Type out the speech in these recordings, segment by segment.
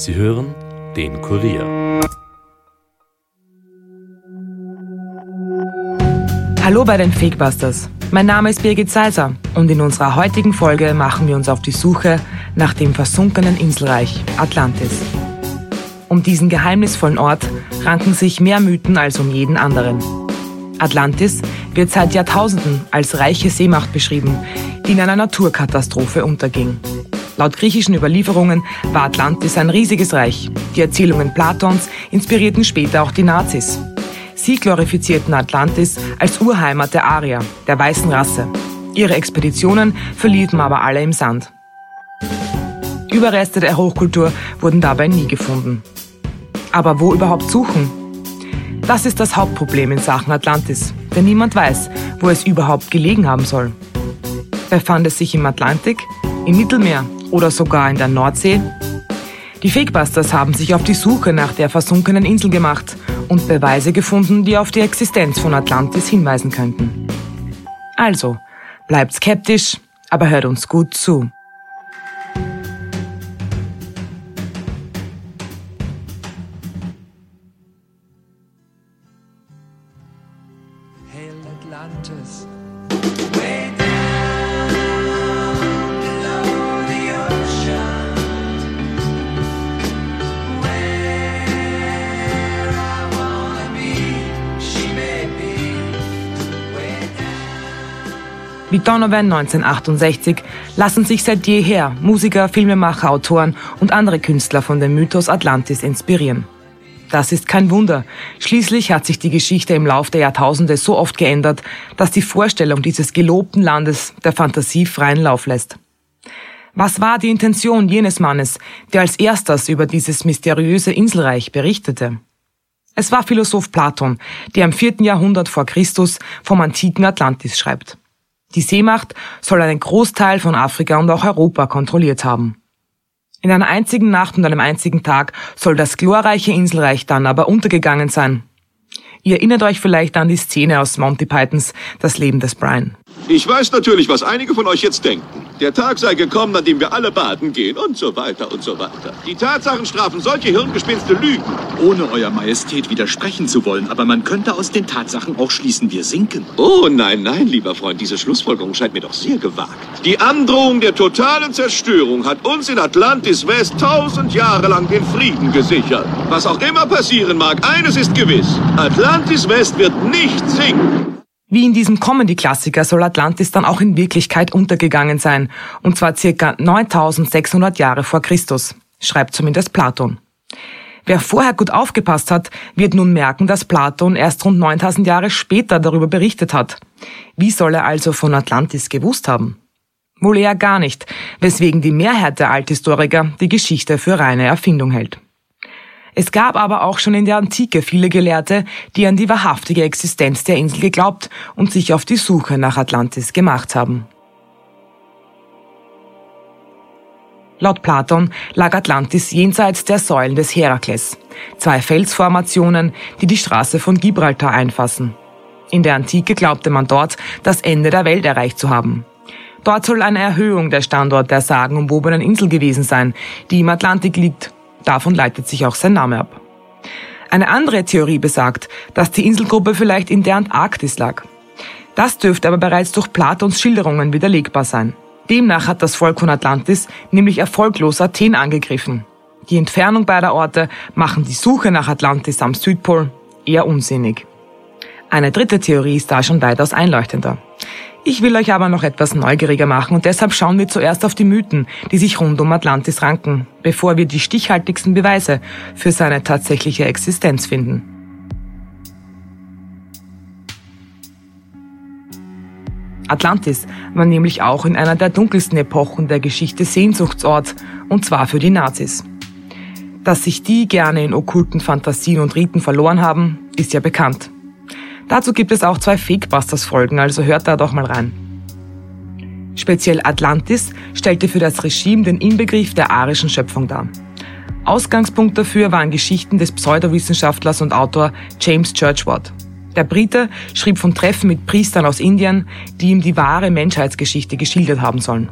Sie hören den Kurier. Hallo bei den Fakebusters. Mein Name ist Birgit Seiser und in unserer heutigen Folge machen wir uns auf die Suche nach dem versunkenen Inselreich Atlantis. Um diesen geheimnisvollen Ort ranken sich mehr Mythen als um jeden anderen. Atlantis wird seit Jahrtausenden als reiche Seemacht beschrieben, die in einer Naturkatastrophe unterging. Laut griechischen Überlieferungen war Atlantis ein riesiges Reich. Die Erzählungen Platons inspirierten später auch die Nazis. Sie glorifizierten Atlantis als Urheimat der Arier, der weißen Rasse. Ihre Expeditionen verliefen aber alle im Sand. Überreste der Hochkultur wurden dabei nie gefunden. Aber wo überhaupt suchen? Das ist das Hauptproblem in Sachen Atlantis, denn niemand weiß, wo es überhaupt gelegen haben soll. Befand es sich im Atlantik, im Mittelmeer oder sogar in der Nordsee? Die Fakebusters haben sich auf die Suche nach der versunkenen Insel gemacht und Beweise gefunden, die auf die Existenz von Atlantis hinweisen könnten. Also, bleibt skeptisch, aber hört uns gut zu. Wie Donovan 1968 lassen sich seit jeher Musiker, Filmemacher, Autoren und andere Künstler von dem Mythos Atlantis inspirieren. Das ist kein Wunder. Schließlich hat sich die Geschichte im Lauf der Jahrtausende so oft geändert, dass die Vorstellung dieses gelobten Landes der Fantasie freien Lauf lässt. Was war die Intention jenes Mannes, der als erstes über dieses mysteriöse Inselreich berichtete? Es war Philosoph Platon, der im vierten Jahrhundert vor Christus vom antiken Atlantis schreibt. Die Seemacht soll einen Großteil von Afrika und auch Europa kontrolliert haben. In einer einzigen Nacht und einem einzigen Tag soll das glorreiche Inselreich dann aber untergegangen sein. Ihr erinnert euch vielleicht an die Szene aus Monty Pythons Das Leben des Brian. Ich weiß natürlich, was einige von euch jetzt denken. Der Tag sei gekommen, an dem wir alle baden gehen und so weiter und so weiter. Die Tatsachen strafen solche hirngespinste Lügen. Ohne Euer Majestät widersprechen zu wollen, aber man könnte aus den Tatsachen auch schließen, wir sinken. Oh nein, nein, lieber Freund, diese Schlussfolgerung scheint mir doch sehr gewagt. Die Androhung der totalen Zerstörung hat uns in Atlantis West tausend Jahre lang den Frieden gesichert. Was auch immer passieren mag, eines ist gewiss. Atlantis West wird nicht sinken. Wie in diesem Comedy-Klassiker soll Atlantis dann auch in Wirklichkeit untergegangen sein, und zwar circa 9600 Jahre vor Christus, schreibt zumindest Platon. Wer vorher gut aufgepasst hat, wird nun merken, dass Platon erst rund 9000 Jahre später darüber berichtet hat. Wie soll er also von Atlantis gewusst haben? Wohl eher gar nicht, weswegen die Mehrheit der Althistoriker die Geschichte für reine Erfindung hält. Es gab aber auch schon in der Antike viele Gelehrte, die an die wahrhaftige Existenz der Insel geglaubt und sich auf die Suche nach Atlantis gemacht haben. Laut Platon lag Atlantis jenseits der Säulen des Herakles, zwei Felsformationen, die die Straße von Gibraltar einfassen. In der Antike glaubte man dort, das Ende der Welt erreicht zu haben. Dort soll eine Erhöhung der Standort der sagenumwobenen Insel gewesen sein, die im Atlantik liegt Davon leitet sich auch sein Name ab. Eine andere Theorie besagt, dass die Inselgruppe vielleicht in der Antarktis lag. Das dürfte aber bereits durch Platons Schilderungen widerlegbar sein. Demnach hat das Volk von Atlantis nämlich erfolglos Athen angegriffen. Die Entfernung beider Orte machen die Suche nach Atlantis am Südpol eher unsinnig. Eine dritte Theorie ist da schon weitaus einleuchtender. Ich will euch aber noch etwas neugieriger machen und deshalb schauen wir zuerst auf die Mythen, die sich rund um Atlantis ranken, bevor wir die stichhaltigsten Beweise für seine tatsächliche Existenz finden. Atlantis war nämlich auch in einer der dunkelsten Epochen der Geschichte Sehnsuchtsort, und zwar für die Nazis. Dass sich die gerne in okkulten Fantasien und Riten verloren haben, ist ja bekannt. Dazu gibt es auch zwei Fakebusters-Folgen, also hört da doch mal rein. Speziell Atlantis stellte für das Regime den Inbegriff der arischen Schöpfung dar. Ausgangspunkt dafür waren Geschichten des Pseudowissenschaftlers und Autor James Churchward. Der Brite schrieb von Treffen mit Priestern aus Indien, die ihm die wahre Menschheitsgeschichte geschildert haben sollen.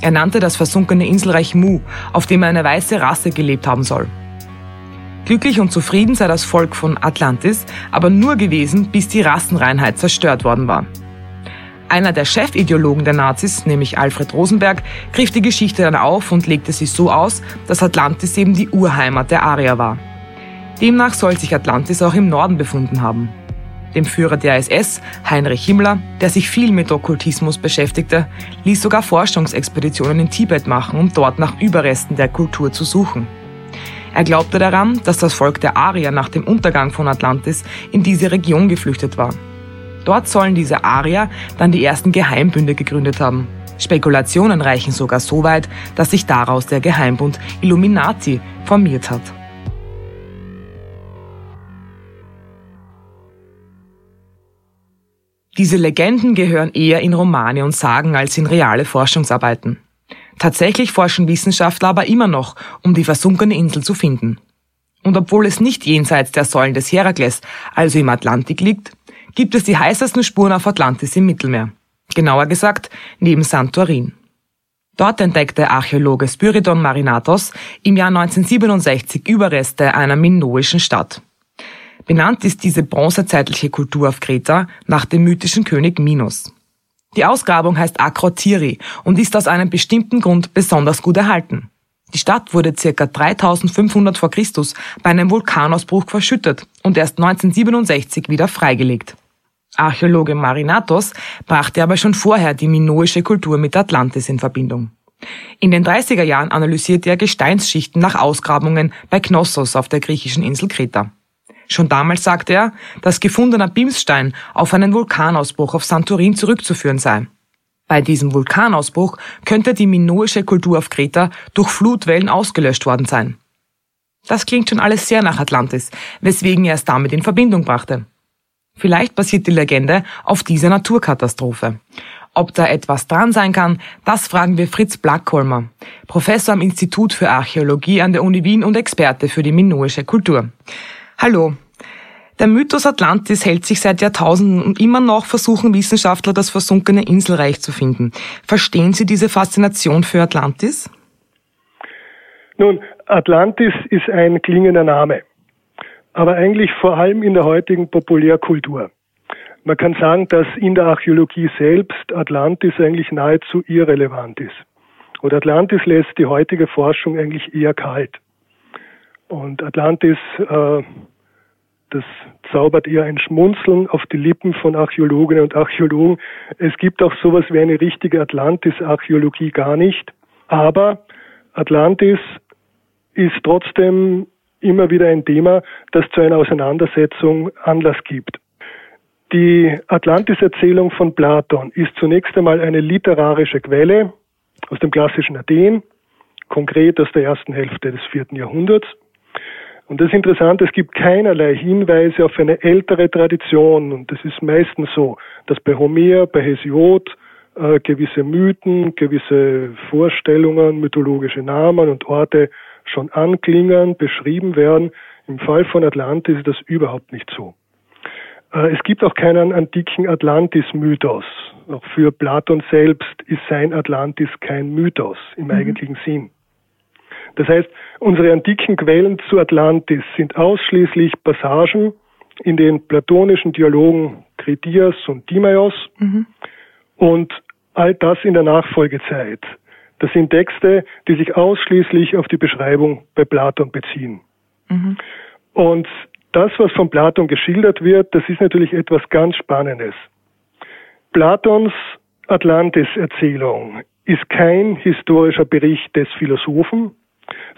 Er nannte das versunkene Inselreich Mu, auf dem eine weiße Rasse gelebt haben soll. Glücklich und zufrieden sei das Volk von Atlantis aber nur gewesen, bis die Rassenreinheit zerstört worden war. Einer der Chefideologen der Nazis, nämlich Alfred Rosenberg, griff die Geschichte dann auf und legte sie so aus, dass Atlantis eben die Urheimat der Arier war. Demnach soll sich Atlantis auch im Norden befunden haben. Dem Führer der SS, Heinrich Himmler, der sich viel mit Okkultismus beschäftigte, ließ sogar Forschungsexpeditionen in Tibet machen, um dort nach Überresten der Kultur zu suchen. Er glaubte daran, dass das Volk der Arier nach dem Untergang von Atlantis in diese Region geflüchtet war. Dort sollen diese Arier dann die ersten Geheimbünde gegründet haben. Spekulationen reichen sogar so weit, dass sich daraus der Geheimbund Illuminati formiert hat. Diese Legenden gehören eher in Romane und Sagen als in reale Forschungsarbeiten. Tatsächlich forschen Wissenschaftler aber immer noch, um die versunkene Insel zu finden. Und obwohl es nicht jenseits der Säulen des Herakles, also im Atlantik liegt, gibt es die heißesten Spuren auf Atlantis im Mittelmeer. Genauer gesagt, neben Santorin. Dort entdeckte Archäologe Spyridon Marinatos im Jahr 1967 Überreste einer minoischen Stadt. Benannt ist diese bronzezeitliche Kultur auf Kreta nach dem mythischen König Minos. Die Ausgrabung heißt Akrotiri und ist aus einem bestimmten Grund besonders gut erhalten. Die Stadt wurde ca. 3500 vor Christus bei einem Vulkanausbruch verschüttet und erst 1967 wieder freigelegt. Archäologe Marinatos brachte aber schon vorher die minoische Kultur mit Atlantis in Verbindung. In den 30er Jahren analysierte er Gesteinsschichten nach Ausgrabungen bei Knossos auf der griechischen Insel Kreta. Schon damals sagte er, dass gefundener Bimsstein auf einen Vulkanausbruch auf Santorin zurückzuführen sei. Bei diesem Vulkanausbruch könnte die minoische Kultur auf Kreta durch Flutwellen ausgelöscht worden sein. Das klingt schon alles sehr nach Atlantis, weswegen er es damit in Verbindung brachte. Vielleicht basiert die Legende auf dieser Naturkatastrophe. Ob da etwas dran sein kann, das fragen wir Fritz Blackholmer, Professor am Institut für Archäologie an der Uni Wien und Experte für die minoische Kultur. Hallo. Der Mythos Atlantis hält sich seit Jahrtausenden und immer noch versuchen Wissenschaftler, das versunkene Inselreich zu finden. Verstehen Sie diese Faszination für Atlantis? Nun, Atlantis ist ein klingender Name aber eigentlich vor allem in der heutigen Populärkultur. Man kann sagen, dass in der Archäologie selbst Atlantis eigentlich nahezu irrelevant ist. Und Atlantis lässt die heutige Forschung eigentlich eher kalt. Und Atlantis, äh, das zaubert eher ein Schmunzeln auf die Lippen von Archäologinnen und Archäologen. Es gibt auch sowas wie eine richtige Atlantis-Archäologie gar nicht. Aber Atlantis ist trotzdem immer wieder ein Thema, das zu einer Auseinandersetzung Anlass gibt. Die Atlantis-Erzählung von Platon ist zunächst einmal eine literarische Quelle aus dem klassischen Athen, konkret aus der ersten Hälfte des vierten Jahrhunderts. Und das ist interessant, es gibt keinerlei Hinweise auf eine ältere Tradition. Und das ist meistens so, dass bei Homer, bei Hesiod äh, gewisse Mythen, gewisse Vorstellungen, mythologische Namen und Orte schon anklingen, beschrieben werden. Im Fall von Atlantis ist das überhaupt nicht so. Äh, es gibt auch keinen antiken Atlantis-Mythos. Auch für Platon selbst ist sein Atlantis kein Mythos im mhm. eigentlichen Sinn. Das heißt, unsere antiken Quellen zu Atlantis sind ausschließlich Passagen in den platonischen Dialogen Kritias und Timaeus mhm. und all das in der Nachfolgezeit. Das sind Texte, die sich ausschließlich auf die Beschreibung bei Platon beziehen. Mhm. Und das, was von Platon geschildert wird, das ist natürlich etwas ganz Spannendes. Platons Atlantis-Erzählung ist kein historischer Bericht des Philosophen,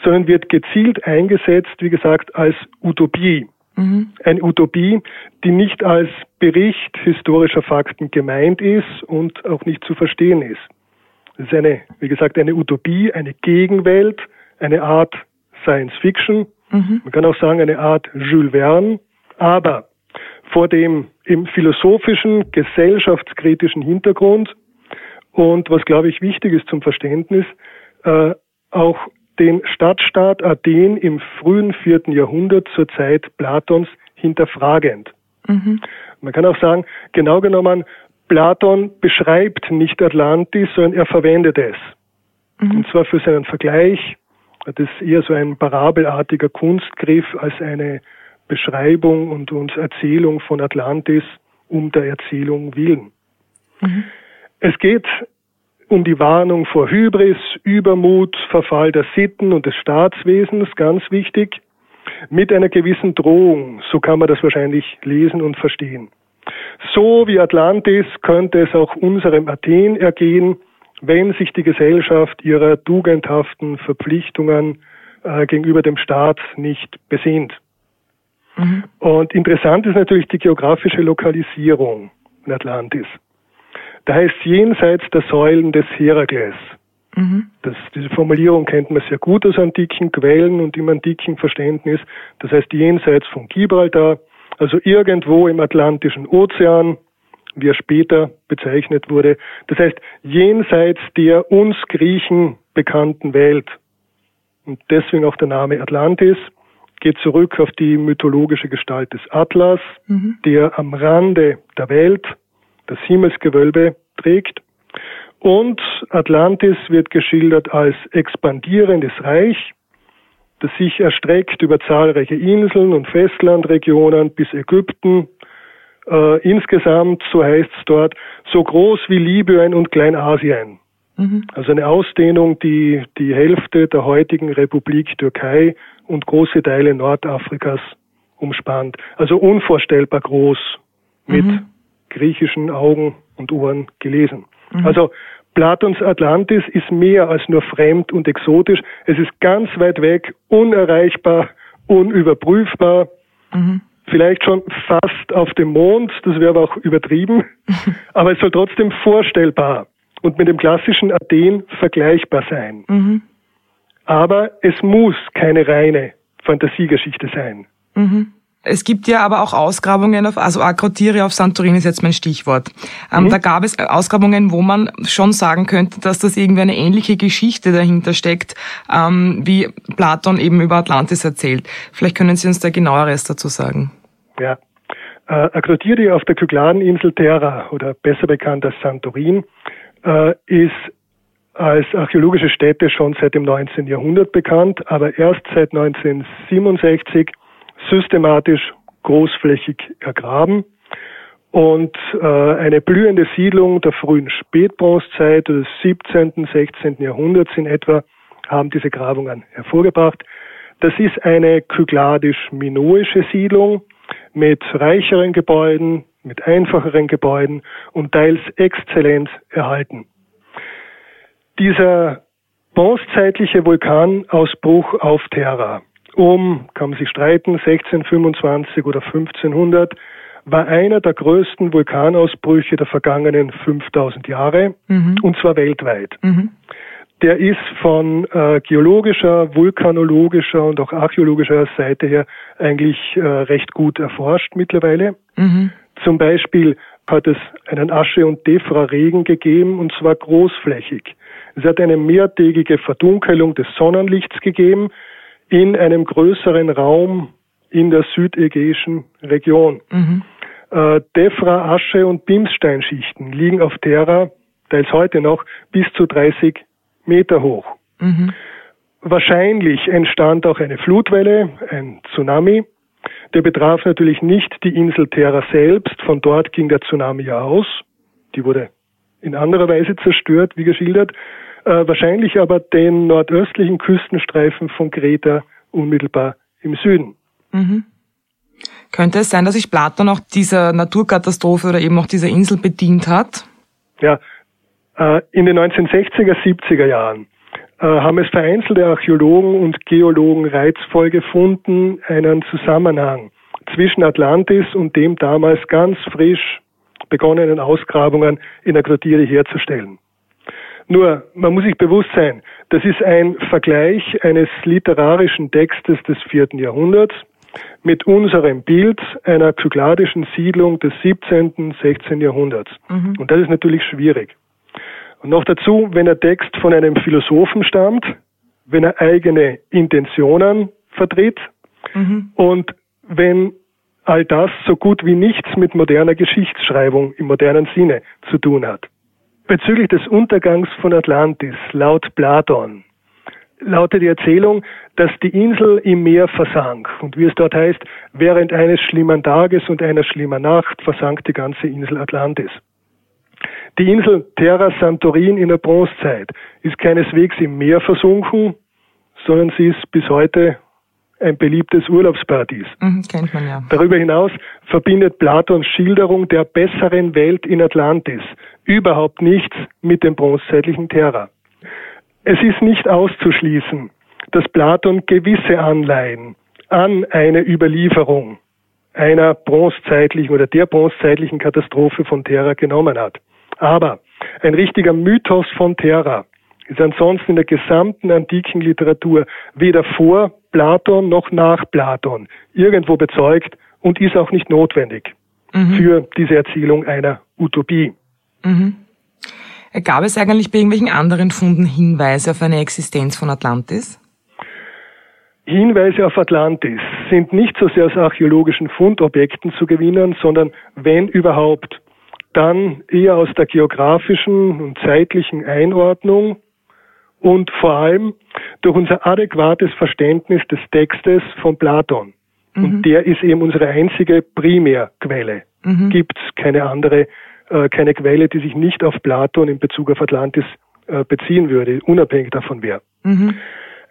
sondern wird gezielt eingesetzt, wie gesagt, als Utopie. Mhm. Eine Utopie, die nicht als Bericht historischer Fakten gemeint ist und auch nicht zu verstehen ist. Es ist eine, wie gesagt, eine Utopie, eine Gegenwelt, eine Art Science Fiction. Mhm. Man kann auch sagen, eine Art Jules Verne. Aber vor dem im philosophischen, gesellschaftskritischen Hintergrund und was, glaube ich, wichtig ist zum Verständnis, äh, auch den Stadtstaat Athen im frühen vierten Jahrhundert zur Zeit Platons hinterfragend. Mhm. Man kann auch sagen, genau genommen Platon beschreibt nicht Atlantis, sondern er verwendet es. Mhm. Und zwar für seinen Vergleich. Das ist eher so ein parabelartiger Kunstgriff als eine Beschreibung und, und Erzählung von Atlantis um der Erzählung willen. Mhm. Es geht um die Warnung vor Hybris, Übermut, Verfall der Sitten und des Staatswesens, ganz wichtig, mit einer gewissen Drohung, so kann man das wahrscheinlich lesen und verstehen. So wie Atlantis könnte es auch unserem Athen ergehen, wenn sich die Gesellschaft ihrer tugendhaften Verpflichtungen äh, gegenüber dem Staat nicht besehnt. Mhm. Und interessant ist natürlich die geografische Lokalisierung in Atlantis. Da heißt jenseits der Säulen des Herakles. Mhm. Das, diese Formulierung kennt man sehr gut aus antiken Quellen und im antiken Verständnis. Das heißt jenseits von Gibraltar, also irgendwo im Atlantischen Ozean, wie er später bezeichnet wurde. Das heißt, jenseits der uns Griechen bekannten Welt. Und deswegen auch der Name Atlantis geht zurück auf die mythologische Gestalt des Atlas, mhm. der am Rande der Welt das Himmelsgewölbe trägt. Und Atlantis wird geschildert als expandierendes Reich, das sich erstreckt über zahlreiche Inseln und Festlandregionen bis Ägypten, äh, insgesamt, so heißt es dort, so groß wie Libyen und Kleinasien. Mhm. Also eine Ausdehnung, die die Hälfte der heutigen Republik Türkei und große Teile Nordafrikas umspannt. Also unvorstellbar groß mit mhm. Griechischen Augen und Ohren gelesen. Mhm. Also Platons Atlantis ist mehr als nur fremd und exotisch. Es ist ganz weit weg, unerreichbar, unüberprüfbar. Mhm vielleicht schon fast auf dem Mond, das wäre aber auch übertrieben, aber es soll trotzdem vorstellbar und mit dem klassischen Athen vergleichbar sein. Mhm. Aber es muss keine reine Fantasiegeschichte sein. Mhm. Es gibt ja aber auch Ausgrabungen auf, also Akrotiri auf Santorini ist jetzt mein Stichwort. Ähm, mhm. Da gab es Ausgrabungen, wo man schon sagen könnte, dass das irgendwie eine ähnliche Geschichte dahinter steckt, ähm, wie Platon eben über Atlantis erzählt. Vielleicht können Sie uns da genaueres dazu sagen. Ja. Äh, Akrotiri auf der Kykladeninsel Terra oder besser bekannt als Santorin äh, ist als archäologische Stätte schon seit dem 19. Jahrhundert bekannt, aber erst seit 1967 systematisch großflächig ergraben und äh, eine blühende Siedlung der frühen Spätbronzezeit des 17., 16. Jahrhunderts in etwa haben diese Grabungen hervorgebracht. Das ist eine kykladisch-minoische Siedlung, mit reicheren Gebäuden, mit einfacheren Gebäuden und teils exzellent erhalten. Dieser bronzezeitliche Vulkanausbruch auf Terra um, kann man sich streiten, 1625 oder 1500, war einer der größten Vulkanausbrüche der vergangenen 5000 Jahre, mhm. und zwar weltweit. Mhm der ist von äh, geologischer, vulkanologischer und auch archäologischer Seite her eigentlich äh, recht gut erforscht mittlerweile. Mhm. Zum Beispiel hat es einen Asche- und Defra-Regen gegeben und zwar großflächig. Es hat eine mehrtägige Verdunkelung des Sonnenlichts gegeben in einem größeren Raum in der südägäischen Region. Mhm. Äh, Defra, Asche und Bimssteinschichten liegen auf Terra, teils heute noch, bis zu 30 Meter hoch. Mhm. Wahrscheinlich entstand auch eine Flutwelle, ein Tsunami. Der betraf natürlich nicht die Insel Terra selbst, von dort ging der Tsunami aus. Die wurde in anderer Weise zerstört, wie geschildert. Äh, wahrscheinlich aber den nordöstlichen Küstenstreifen von Kreta unmittelbar im Süden. Mhm. Könnte es sein, dass sich Platon auch dieser Naturkatastrophe oder eben auch dieser Insel bedient hat? Ja, äh, in den 1960er, 70er Jahren äh, haben es vereinzelte Archäologen und Geologen reizvoll gefunden, einen Zusammenhang zwischen Atlantis und dem damals ganz frisch begonnenen Ausgrabungen in der Quartiere herzustellen. Nur, man muss sich bewusst sein, das ist ein Vergleich eines literarischen Textes des vierten Jahrhunderts mit unserem Bild einer kykladischen Siedlung des 17., 16. Jahrhunderts. Mhm. Und das ist natürlich schwierig. Und noch dazu, wenn der Text von einem Philosophen stammt, wenn er eigene Intentionen vertritt mhm. und wenn all das so gut wie nichts mit moderner Geschichtsschreibung im modernen Sinne zu tun hat. Bezüglich des Untergangs von Atlantis, laut Platon, lautet die Erzählung, dass die Insel im Meer versank. Und wie es dort heißt, während eines schlimmen Tages und einer schlimmen Nacht versank die ganze Insel Atlantis. Die Insel Terra Santorin in der Bronzezeit ist keineswegs im Meer versunken, sondern sie ist bis heute ein beliebtes Urlaubsparadies. Mhm, kennt man ja. Darüber hinaus verbindet Platons Schilderung der besseren Welt in Atlantis überhaupt nichts mit dem bronzezeitlichen Terra. Es ist nicht auszuschließen, dass Platon gewisse Anleihen an eine Überlieferung einer bronzezeitlichen oder der bronzezeitlichen Katastrophe von Terra genommen hat. Aber ein richtiger Mythos von Terra ist ansonsten in der gesamten antiken Literatur weder vor Platon noch nach Platon irgendwo bezeugt und ist auch nicht notwendig mhm. für diese Erzählung einer Utopie. Mhm. Gab es eigentlich bei irgendwelchen anderen Funden Hinweise auf eine Existenz von Atlantis? Hinweise auf Atlantis sind nicht so sehr aus archäologischen Fundobjekten zu gewinnen, sondern wenn überhaupt, dann eher aus der geografischen und zeitlichen Einordnung und vor allem durch unser adäquates Verständnis des Textes von Platon. Mhm. Und der ist eben unsere einzige Primärquelle. Mhm. Gibt es keine andere, äh, keine Quelle, die sich nicht auf Platon in Bezug auf Atlantis äh, beziehen würde, unabhängig davon wer. Mhm.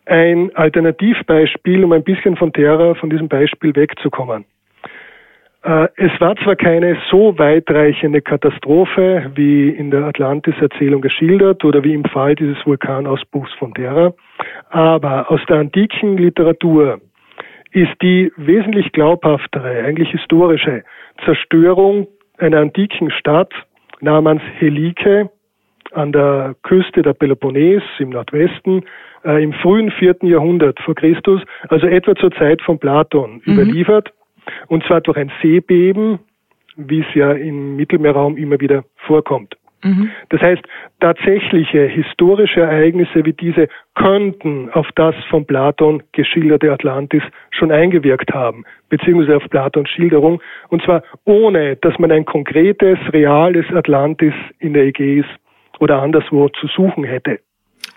Ein Alternativbeispiel, um ein bisschen von Terra, von diesem Beispiel wegzukommen. Äh, es war zwar keine so weitreichende Katastrophe wie in der Atlantis-Erzählung geschildert oder wie im Fall dieses Vulkanausbruchs von Terra, aber aus der antiken Literatur ist die wesentlich glaubhaftere, eigentlich historische Zerstörung einer antiken Stadt namens Helike an der Küste der Peloponnes im Nordwesten äh, im frühen vierten Jahrhundert vor Christus, also etwa zur Zeit von Platon, mhm. überliefert und zwar durch ein Seebeben, wie es ja im Mittelmeerraum immer wieder vorkommt. Mhm. Das heißt, tatsächliche historische Ereignisse wie diese könnten auf das von Platon geschilderte Atlantis schon eingewirkt haben, beziehungsweise auf Platons Schilderung, und zwar ohne, dass man ein konkretes, reales Atlantis in der Ägäis oder anderswo zu suchen hätte.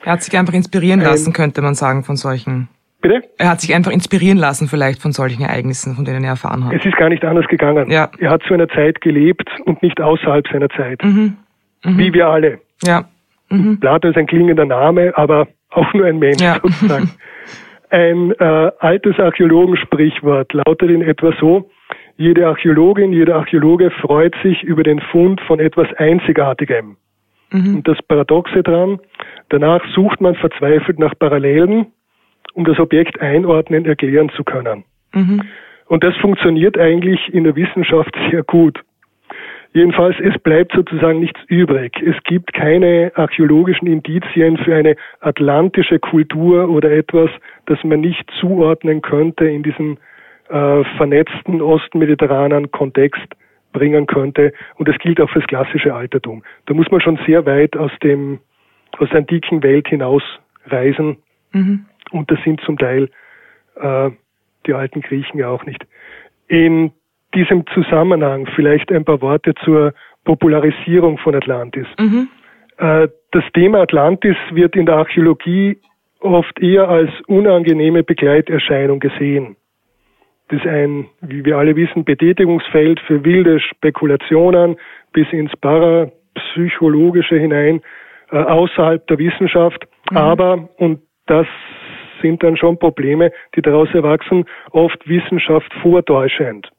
Er hat sich einfach inspirieren lassen, könnte man sagen, von solchen Bitte? Er hat sich einfach inspirieren lassen vielleicht von solchen Ereignissen, von denen er erfahren hat. Es ist gar nicht anders gegangen. Ja. Er hat zu einer Zeit gelebt und nicht außerhalb seiner Zeit. Mhm. Mhm. Wie wir alle. Ja. Mhm. Plato ist ein klingender Name, aber auch nur ein Mensch ja. sozusagen. Ein äh, altes Archäologensprichwort lautet in etwa so, jede Archäologin, jeder Archäologe freut sich über den Fund von etwas Einzigartigem. Mhm. Und das Paradoxe dran, danach sucht man verzweifelt nach Parallelen um das Objekt einordnen, erklären zu können. Mhm. Und das funktioniert eigentlich in der Wissenschaft sehr gut. Jedenfalls, es bleibt sozusagen nichts übrig. Es gibt keine archäologischen Indizien für eine atlantische Kultur oder etwas, das man nicht zuordnen könnte in diesem äh, vernetzten ostmediterranen Kontext bringen könnte. Und das gilt auch fürs klassische Altertum. Da muss man schon sehr weit aus dem, aus der antiken Welt hinaus reisen, mhm. Und das sind zum Teil äh, die alten Griechen ja auch nicht. In diesem Zusammenhang vielleicht ein paar Worte zur Popularisierung von Atlantis. Mhm. Äh, das Thema Atlantis wird in der Archäologie oft eher als unangenehme Begleiterscheinung gesehen. Das ist ein, wie wir alle wissen, Betätigungsfeld für wilde Spekulationen bis ins Parapsychologische hinein, äh, außerhalb der Wissenschaft. Mhm. Aber, und das sind dann schon Probleme, die daraus erwachsen, oft Wissenschaft vortäuschend.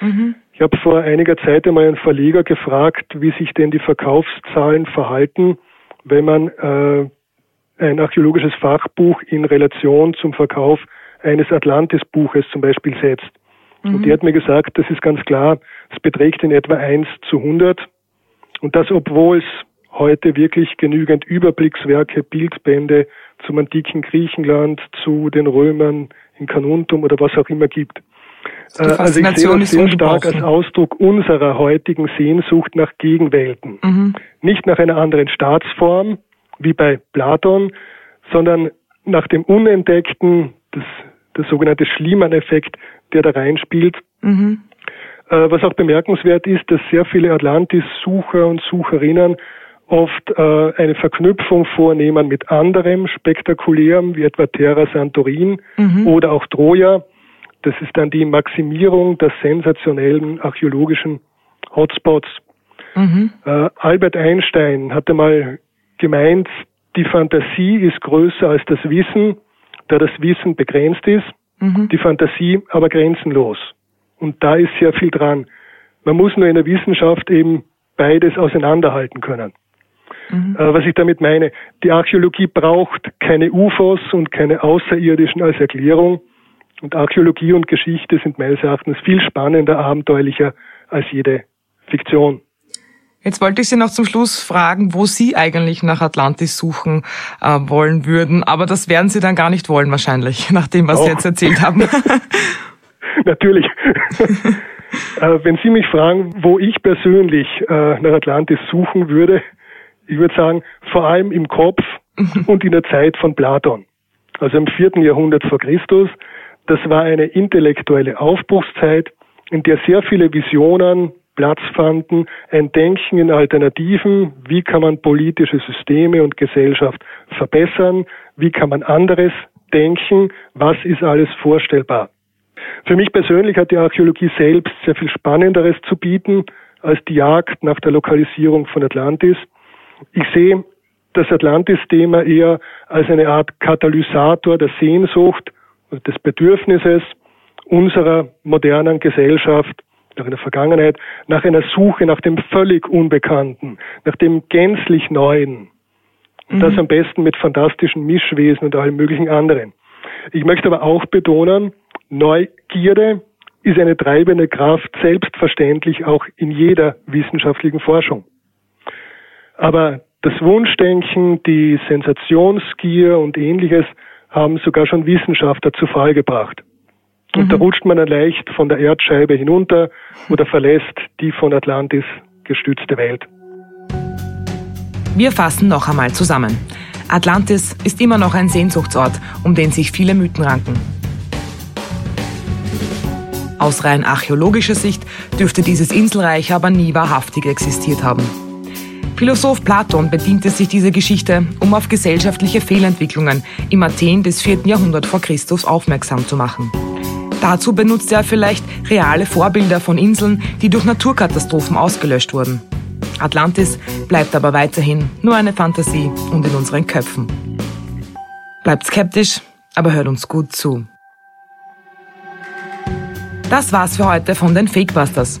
Mhm. Ich habe vor einiger Zeit einmal einen Verleger gefragt, wie sich denn die Verkaufszahlen verhalten, wenn man äh, ein archäologisches Fachbuch in Relation zum Verkauf eines Atlantis-Buches zum Beispiel setzt. Mhm. Und der hat mir gesagt, das ist ganz klar, es beträgt in etwa 1 zu 100. Und das, obwohl es heute wirklich genügend Überblickswerke, Bildbände zum antiken Griechenland, zu den Römern in Kanuntum oder was auch immer gibt. Äh, also ich sehe das sehr stark als Ausdruck unserer heutigen Sehnsucht nach Gegenwelten. Mhm. Nicht nach einer anderen Staatsform, wie bei Platon, sondern nach dem Unentdeckten, das, der sogenannte Schliemann-Effekt, der da reinspielt. Mhm. Äh, was auch bemerkenswert ist, dass sehr viele Atlantis-Sucher und Sucherinnen oft äh, eine Verknüpfung vornehmen mit anderem Spektakulärem, wie etwa Terra Santorin mhm. oder auch Troja. Das ist dann die Maximierung der sensationellen archäologischen Hotspots. Mhm. Äh, Albert Einstein hatte mal gemeint, die Fantasie ist größer als das Wissen, da das Wissen begrenzt ist, mhm. die Fantasie aber grenzenlos. Und da ist sehr viel dran. Man muss nur in der Wissenschaft eben beides auseinanderhalten können. Mhm. Äh, was ich damit meine, die Archäologie braucht keine UFOs und keine Außerirdischen als Erklärung. Und Archäologie und Geschichte sind meines Erachtens viel spannender, abenteuerlicher als jede Fiktion. Jetzt wollte ich Sie noch zum Schluss fragen, wo Sie eigentlich nach Atlantis suchen äh, wollen würden, aber das werden Sie dann gar nicht wollen wahrscheinlich, nach dem, was oh. Sie jetzt erzählt haben. Natürlich. äh, wenn Sie mich fragen, wo ich persönlich äh, nach Atlantis suchen würde, ich würde sagen, vor allem im Kopf mhm. und in der Zeit von Platon. Also im vierten Jahrhundert vor Christus. Das war eine intellektuelle Aufbruchszeit, in der sehr viele Visionen, Platz fanden, ein Denken in Alternativen, wie kann man politische Systeme und Gesellschaft verbessern, wie kann man anderes denken, was ist alles vorstellbar. Für mich persönlich hat die Archäologie selbst sehr viel Spannenderes zu bieten als die Jagd nach der Lokalisierung von Atlantis. Ich sehe das Atlantis-Thema eher als eine Art Katalysator der Sehnsucht und des Bedürfnisses unserer modernen Gesellschaft nach einer Vergangenheit, nach einer Suche nach dem völlig Unbekannten, nach dem gänzlich Neuen. Und mhm. das am besten mit fantastischen Mischwesen und allem möglichen anderen. Ich möchte aber auch betonen, Neugierde ist eine treibende Kraft, selbstverständlich auch in jeder wissenschaftlichen Forschung. Aber das Wunschdenken, die Sensationsgier und ähnliches haben sogar schon Wissenschaftler zu Fall gebracht. Und mhm. da rutscht man dann leicht von der Erdscheibe hinunter oder verlässt die von Atlantis gestützte Welt. Wir fassen noch einmal zusammen. Atlantis ist immer noch ein Sehnsuchtsort, um den sich viele Mythen ranken. Aus rein archäologischer Sicht dürfte dieses Inselreich aber nie wahrhaftig existiert haben. Philosoph Platon bediente sich dieser Geschichte, um auf gesellschaftliche Fehlentwicklungen im Athen des 4. Jahrhundert vor Christus aufmerksam zu machen. Dazu benutzt er vielleicht reale Vorbilder von Inseln, die durch Naturkatastrophen ausgelöscht wurden. Atlantis bleibt aber weiterhin nur eine Fantasie und in unseren Köpfen. Bleibt skeptisch, aber hört uns gut zu. Das war's für heute von den Fakebusters.